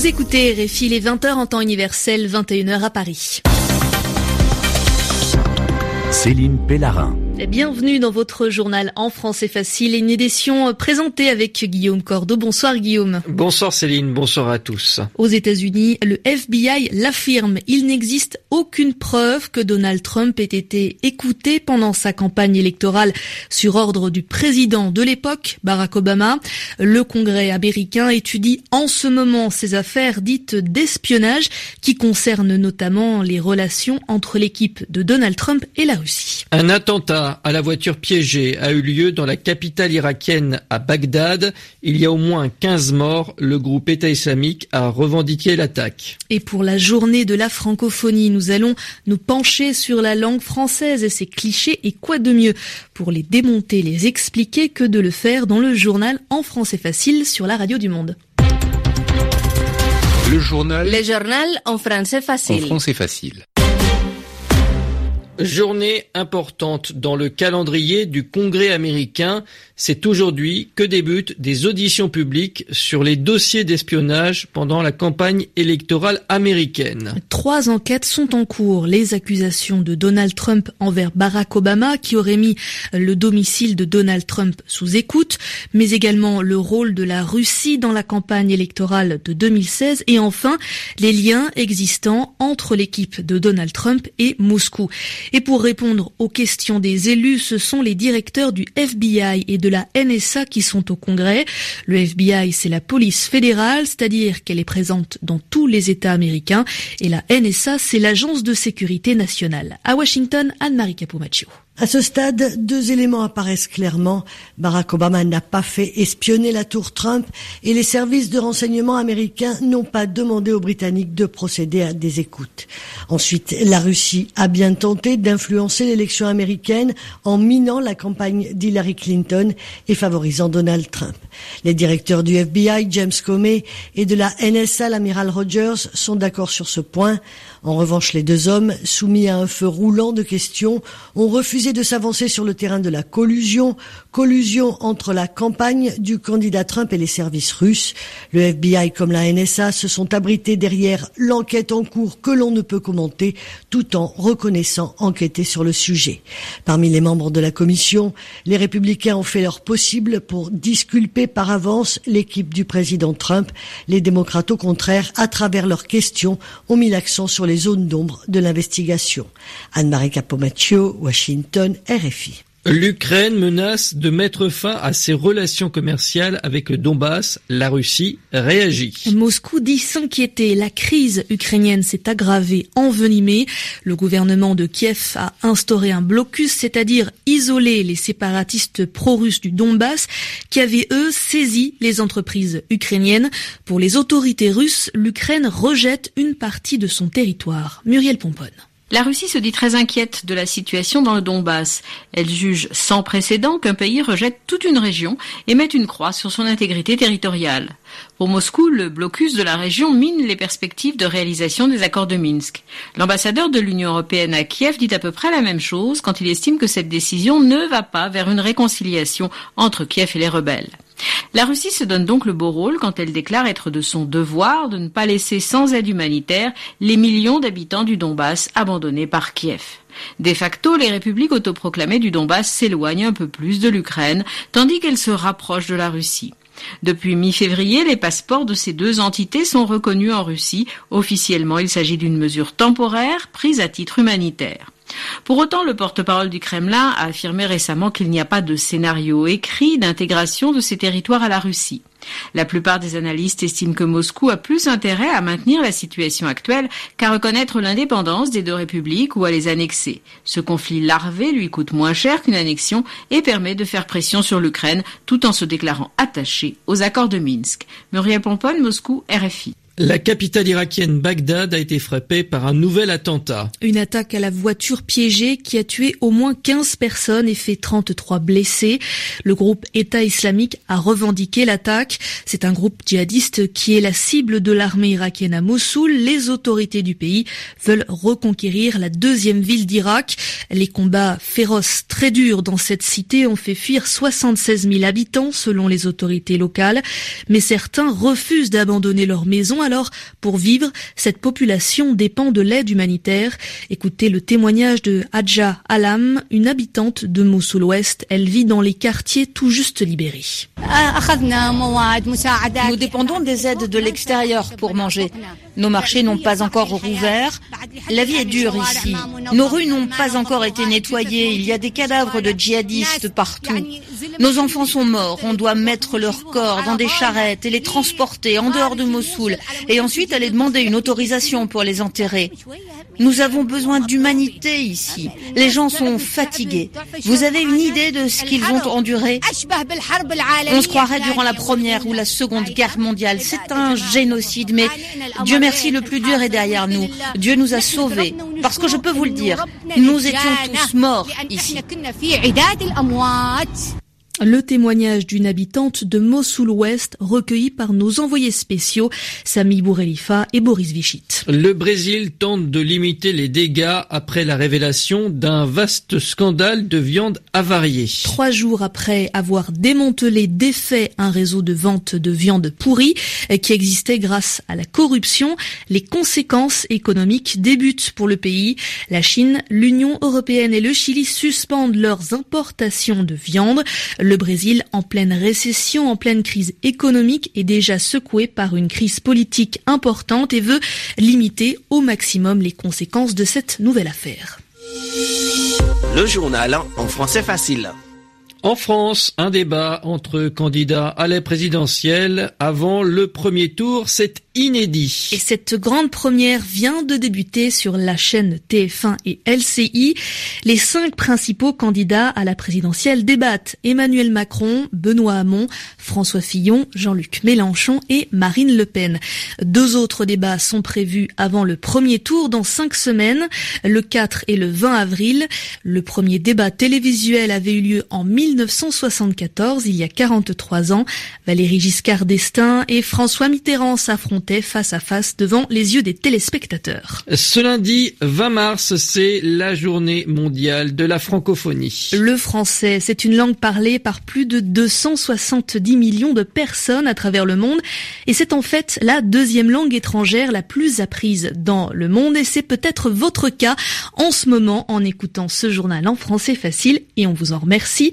Vous écoutez RFI les 20h en temps universel, 21h à Paris. Céline Pellarin. Bienvenue dans votre journal en français facile, une édition présentée avec Guillaume Cordeau. Bonsoir Guillaume. Bonsoir Céline, bonsoir à tous. Aux États-Unis, le FBI l'affirme, il n'existe aucune preuve que Donald Trump ait été écouté pendant sa campagne électorale sur ordre du président de l'époque, Barack Obama. Le Congrès américain étudie en ce moment ces affaires dites d'espionnage qui concernent notamment les relations entre l'équipe de Donald Trump et la Russie. Un attentat à la voiture piégée a eu lieu dans la capitale irakienne à Bagdad. Il y a au moins 15 morts. Le groupe État islamique a revendiqué l'attaque. Et pour la journée de la francophonie, nous allons nous pencher sur la langue française et ses clichés et quoi de mieux pour les démonter, les expliquer que de le faire dans le journal en français facile sur la radio du monde. Le journal. Le journal en français facile. En français facile. Journée importante dans le calendrier du Congrès américain. C'est aujourd'hui que débutent des auditions publiques sur les dossiers d'espionnage pendant la campagne électorale américaine. Trois enquêtes sont en cours. Les accusations de Donald Trump envers Barack Obama qui aurait mis le domicile de Donald Trump sous écoute, mais également le rôle de la Russie dans la campagne électorale de 2016 et enfin les liens existants entre l'équipe de Donald Trump et Moscou. Et pour répondre aux questions des élus, ce sont les directeurs du FBI et de la NSA qui sont au Congrès. Le FBI, c'est la police fédérale, c'est-à-dire qu'elle est présente dans tous les États américains, et la NSA, c'est l'agence de sécurité nationale. À Washington, Anne-Marie Capomaccio. À ce stade, deux éléments apparaissent clairement. Barack Obama n'a pas fait espionner la tour Trump et les services de renseignement américains n'ont pas demandé aux Britanniques de procéder à des écoutes. Ensuite, la Russie a bien tenté d'influencer l'élection américaine en minant la campagne d'Hillary Clinton et favorisant Donald Trump. Les directeurs du FBI, James Comey, et de la NSA, l'amiral Rogers, sont d'accord sur ce point. En revanche, les deux hommes, soumis à un feu roulant de questions, ont refusé de s'avancer sur le terrain de la collusion, collusion entre la campagne du candidat Trump et les services russes. Le FBI comme la NSA se sont abrités derrière l'enquête en cours que l'on ne peut commenter, tout en reconnaissant enquêter sur le sujet. Parmi les membres de la commission, les républicains ont fait leur possible pour disculper par avance l'équipe du président Trump. Les démocrates, au contraire, à travers leurs questions, ont mis l'accent sur les zones d'ombre de l'investigation. Anne-Marie Capomaccio, Washington, RFI. L'Ukraine menace de mettre fin à ses relations commerciales avec le Donbass. La Russie réagit. Moscou dit s'inquiéter. La crise ukrainienne s'est aggravée, envenimée. Le gouvernement de Kiev a instauré un blocus, c'est-à-dire isolé les séparatistes pro-russes du Donbass qui avaient, eux, saisi les entreprises ukrainiennes. Pour les autorités russes, l'Ukraine rejette une partie de son territoire. Muriel Pomponne. La Russie se dit très inquiète de la situation dans le Donbass. Elle juge sans précédent qu'un pays rejette toute une région et met une croix sur son intégrité territoriale. Pour Moscou, le blocus de la région mine les perspectives de réalisation des accords de Minsk. L'ambassadeur de l'Union européenne à Kiev dit à peu près la même chose quand il estime que cette décision ne va pas vers une réconciliation entre Kiev et les rebelles. La Russie se donne donc le beau rôle quand elle déclare être de son devoir de ne pas laisser sans aide humanitaire les millions d'habitants du Donbass abandonnés par Kiev. De facto, les républiques autoproclamées du Donbass s'éloignent un peu plus de l'Ukraine, tandis qu'elles se rapprochent de la Russie. Depuis mi-février, les passeports de ces deux entités sont reconnus en Russie. Officiellement, il s'agit d'une mesure temporaire prise à titre humanitaire. Pour autant, le porte-parole du Kremlin a affirmé récemment qu'il n'y a pas de scénario écrit d'intégration de ces territoires à la Russie. La plupart des analystes estiment que Moscou a plus intérêt à maintenir la situation actuelle qu'à reconnaître l'indépendance des deux républiques ou à les annexer. Ce conflit larvé lui coûte moins cher qu'une annexion et permet de faire pression sur l'Ukraine tout en se déclarant attaché aux accords de Minsk. Muriel Pompon, Moscou, RFI. La capitale irakienne Bagdad a été frappée par un nouvel attentat. Une attaque à la voiture piégée qui a tué au moins 15 personnes et fait 33 blessés. Le groupe État islamique a revendiqué l'attaque. C'est un groupe djihadiste qui est la cible de l'armée irakienne à Mossoul. Les autorités du pays veulent reconquérir la deuxième ville d'Irak. Les combats féroces très durs dans cette cité ont fait fuir 76 000 habitants selon les autorités locales. Mais certains refusent d'abandonner leur maison Alors, pour vivre, cette population dépend de l'aide humanitaire. Écoutez le témoignage de Hadja Alam, une habitante de Mossoul-Ouest. Elle vit dans les quartiers tout juste libérés. Nous dépendons des aides de l'extérieur pour manger. Nos marchés n'ont pas encore rouvert. La vie est dure ici. Nos rues n'ont pas encore été nettoyées. Il y a des cadavres de djihadistes partout. Nos enfants sont morts. On doit mettre leurs corps dans des charrettes et les transporter en dehors de Mossoul et ensuite aller demander une autorisation pour les enterrer. Nous avons besoin d'humanité ici. Les gens sont fatigués. Vous avez une idée de ce qu'ils vont endurer? On se croirait durant la première ou la seconde guerre mondiale. C'est un génocide, mais Dieu merci, le plus dur est derrière nous. Dieu nous a sauvés. Parce que je peux vous le dire, nous étions tous morts ici. Le témoignage d'une habitante de Mossoul-Ouest recueilli par nos envoyés spéciaux Sami Bourelifa et Boris Vichit. Le Brésil tente de limiter les dégâts après la révélation d'un vaste scandale de viande avariée. Trois jours après avoir démantelé défait un réseau de vente de viande pourrie qui existait grâce à la corruption, les conséquences économiques débutent pour le pays. La Chine, l'Union européenne et le Chili suspendent leurs importations de viande. Le Brésil, en pleine récession, en pleine crise économique, est déjà secoué par une crise politique importante et veut limiter au maximum les conséquences de cette nouvelle affaire. Le journal en français facile. En France, un débat entre candidats à la présidentielle avant le premier tour, c'est inédit. Et cette grande première vient de débuter sur la chaîne TF1 et LCI. Les cinq principaux candidats à la présidentielle débattent. Emmanuel Macron, Benoît Hamon, François Fillon, Jean-Luc Mélenchon et Marine Le Pen. Deux autres débats sont prévus avant le premier tour dans cinq semaines, le 4 et le 20 avril. Le premier débat télévisuel avait eu lieu en 1974, il y a 43 ans. Valérie Giscard d'Estaing et François Mitterrand s'affrontent face à face devant les yeux des téléspectateurs. Ce lundi 20 mars, c'est la journée mondiale de la francophonie. Le français, c'est une langue parlée par plus de 270 millions de personnes à travers le monde et c'est en fait la deuxième langue étrangère la plus apprise dans le monde et c'est peut-être votre cas en ce moment en écoutant ce journal en français facile et on vous en remercie.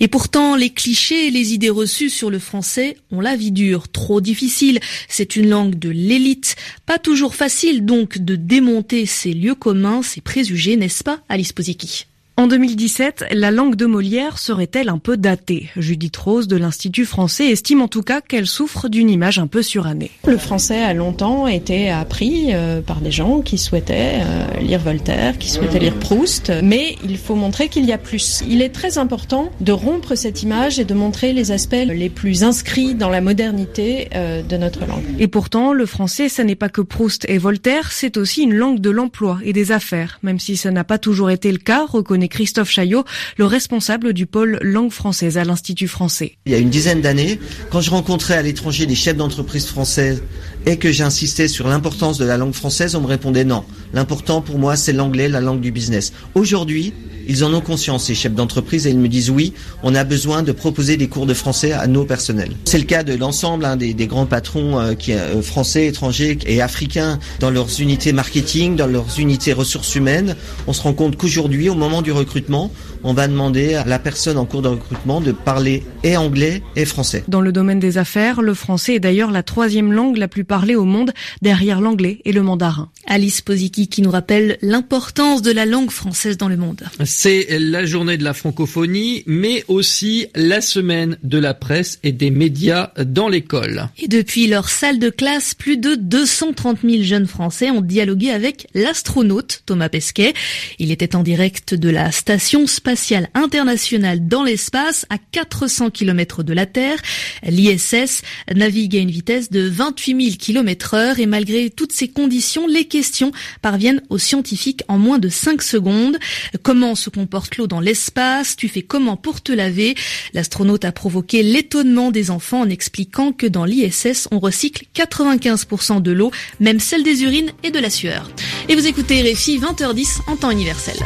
Et pourtant, les clichés et les idées reçues sur le français ont la vie dure, trop difficile. C'est une langue de l'élite. Pas toujours facile donc de démonter ces lieux communs, ces préjugés, n'est-ce pas, Alice Posiki en 2017, la langue de Molière serait-elle un peu datée? Judith Rose de l'Institut français estime en tout cas qu'elle souffre d'une image un peu surannée. Le français a longtemps été appris euh, par des gens qui souhaitaient euh, lire Voltaire, qui souhaitaient lire Proust, mais il faut montrer qu'il y a plus. Il est très important de rompre cette image et de montrer les aspects les plus inscrits dans la modernité euh, de notre langue. Et pourtant, le français, ça n'est pas que Proust et Voltaire, c'est aussi une langue de l'emploi et des affaires, même si ça n'a pas toujours été le cas, reconnaît Christophe Chaillot, le responsable du pôle langue française à l'Institut français. Il y a une dizaine d'années, quand je rencontrais à l'étranger des chefs d'entreprise françaises et que j'insistais sur l'importance de la langue française, on me répondait non. L'important pour moi, c'est l'anglais, la langue du business. Aujourd'hui, ils en ont conscience, ces chefs d'entreprise, et ils me disent oui, on a besoin de proposer des cours de français à nos personnels. C'est le cas de l'ensemble hein, des, des, grands patrons euh, qui, euh, français, étrangers et africains dans leurs unités marketing, dans leurs unités ressources humaines. On se rend compte qu'aujourd'hui, au moment du recrutement, on va demander à la personne en cours de recrutement de parler et anglais et français. Dans le domaine des affaires, le français est d'ailleurs la troisième langue la plus parlée au monde, derrière l'anglais et le mandarin. Alice Posiki qui nous rappelle l'importance de la langue française dans le monde. C'est la journée de la francophonie, mais aussi la semaine de la presse et des médias dans l'école. Et depuis leur salle de classe, plus de 230 000 jeunes Français ont dialogué avec l'astronaute Thomas Pesquet. Il était en direct de la station spatiale internationale dans l'espace à 400 km de la Terre. L'ISS navigue à une vitesse de 28 000 km heure et malgré toutes ces conditions, les questions parviennent aux scientifiques en moins de 5 secondes. Comment se comporte l'eau dans l'espace? Tu fais comment pour te laver? L'astronaute a provoqué l'étonnement des enfants en expliquant que dans l'ISS, on recycle 95% de l'eau, même celle des urines et de la sueur. Et vous écoutez RFI 20h10 en temps universel.